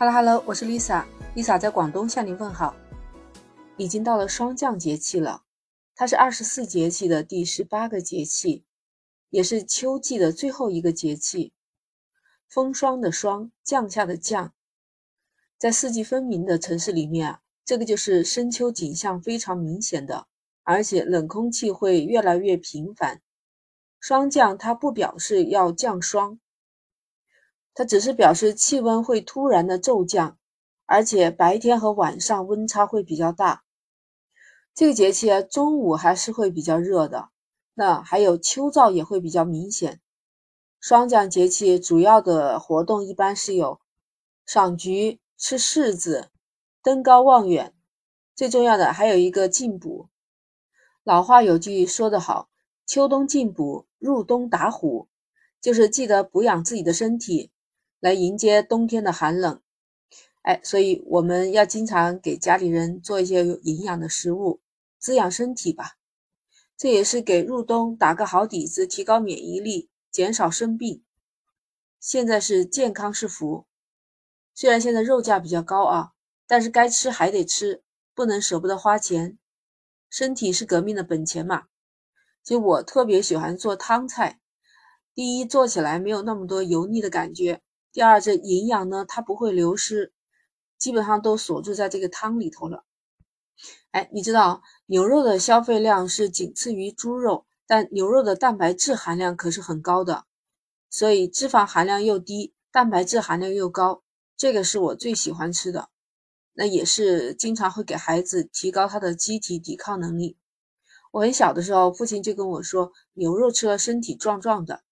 Hello Hello，我是 Lisa，Lisa 在广东向您问好。已经到了霜降节气了，它是二十四节气的第十八个节气，也是秋季的最后一个节气。风霜的霜，降下的降，在四季分明的城市里面啊，这个就是深秋景象非常明显的，而且冷空气会越来越频繁。霜降它不表示要降霜。它只是表示气温会突然的骤降，而且白天和晚上温差会比较大。这个节气啊，中午还是会比较热的。那还有秋燥也会比较明显。霜降节气主要的活动一般是有赏菊、吃柿子、登高望远，最重要的还有一个进补。老话有句说得好：“秋冬进补，入冬打虎”，就是记得补养自己的身体。来迎接冬天的寒冷，哎，所以我们要经常给家里人做一些有营养的食物，滋养身体吧。这也是给入冬打个好底子，提高免疫力，减少生病。现在是健康是福，虽然现在肉价比较高啊，但是该吃还得吃，不能舍不得花钱。身体是革命的本钱嘛。其实我特别喜欢做汤菜，第一做起来没有那么多油腻的感觉。第二，这营养呢，它不会流失，基本上都锁住在这个汤里头了。哎，你知道牛肉的消费量是仅次于猪肉，但牛肉的蛋白质含量可是很高的，所以脂肪含量又低，蛋白质含量又高，这个是我最喜欢吃的。那也是经常会给孩子提高他的机体抵抗能力。我很小的时候，父亲就跟我说，牛肉吃了身体壮壮的，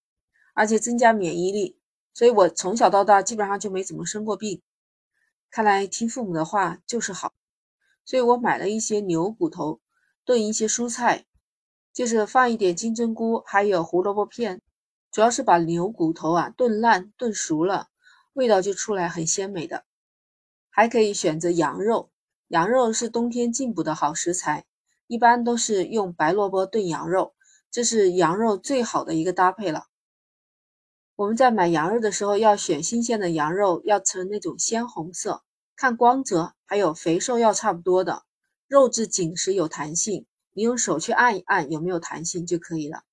而且增加免疫力。所以我从小到大基本上就没怎么生过病，看来听父母的话就是好。所以我买了一些牛骨头，炖一些蔬菜，就是放一点金针菇，还有胡萝卜片，主要是把牛骨头啊炖烂、炖熟了，味道就出来很鲜美的。还可以选择羊肉，羊肉是冬天进补的好食材，一般都是用白萝卜炖羊肉，这是羊肉最好的一个搭配了。我们在买羊肉的时候，要选新鲜的羊肉，要呈那种鲜红色，看光泽，还有肥瘦要差不多的，肉质紧实有弹性，你用手去按一按有没有弹性就可以了。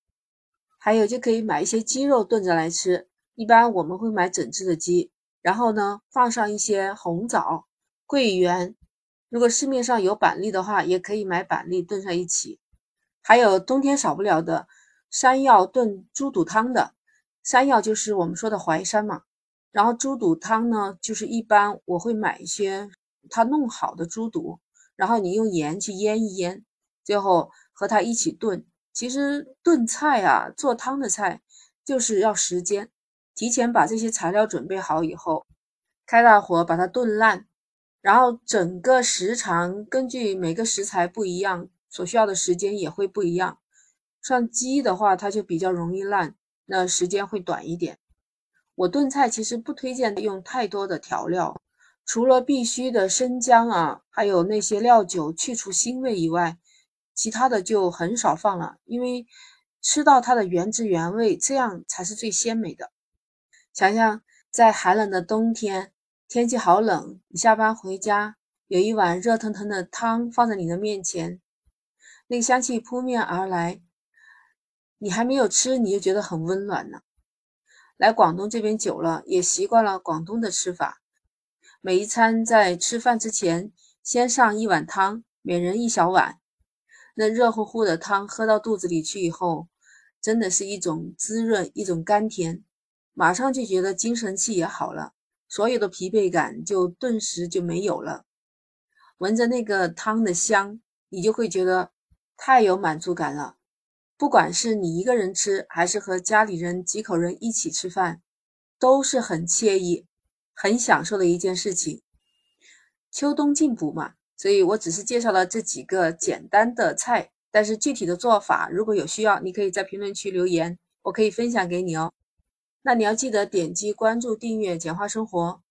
还有就可以买一些鸡肉炖着来吃，一般我们会买整只的鸡，然后呢放上一些红枣、桂圆，如果市面上有板栗的话，也可以买板栗炖上一起。还有冬天少不了的山药炖猪肚汤的。山药就是我们说的淮山嘛，然后猪肚汤呢，就是一般我会买一些它弄好的猪肚，然后你用盐去腌一腌，最后和它一起炖。其实炖菜啊，做汤的菜就是要时间，提前把这些材料准备好以后，开大火把它炖烂，然后整个时长根据每个食材不一样，所需要的时间也会不一样。像鸡的话，它就比较容易烂。那时间会短一点。我炖菜其实不推荐用太多的调料，除了必须的生姜啊，还有那些料酒去除腥味以外，其他的就很少放了，因为吃到它的原汁原味，这样才是最鲜美的。想想在寒冷的冬天，天气好冷，你下班回家，有一碗热腾腾的汤放在你的面前，那香气扑面而来。你还没有吃，你就觉得很温暖呢。来广东这边久了，也习惯了广东的吃法。每一餐在吃饭之前，先上一碗汤，每人一小碗。那热乎乎的汤喝到肚子里去以后，真的是一种滋润，一种甘甜，马上就觉得精神气也好了，所有的疲惫感就顿时就没有了。闻着那个汤的香，你就会觉得太有满足感了。不管是你一个人吃，还是和家里人几口人一起吃饭，都是很惬意、很享受的一件事情。秋冬进补嘛，所以我只是介绍了这几个简单的菜，但是具体的做法，如果有需要，你可以在评论区留言，我可以分享给你哦。那你要记得点击关注、订阅“简化生活”。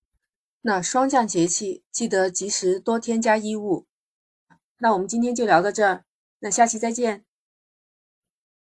那霜降节气，记得及时多添加衣物。那我们今天就聊到这儿，那下期再见。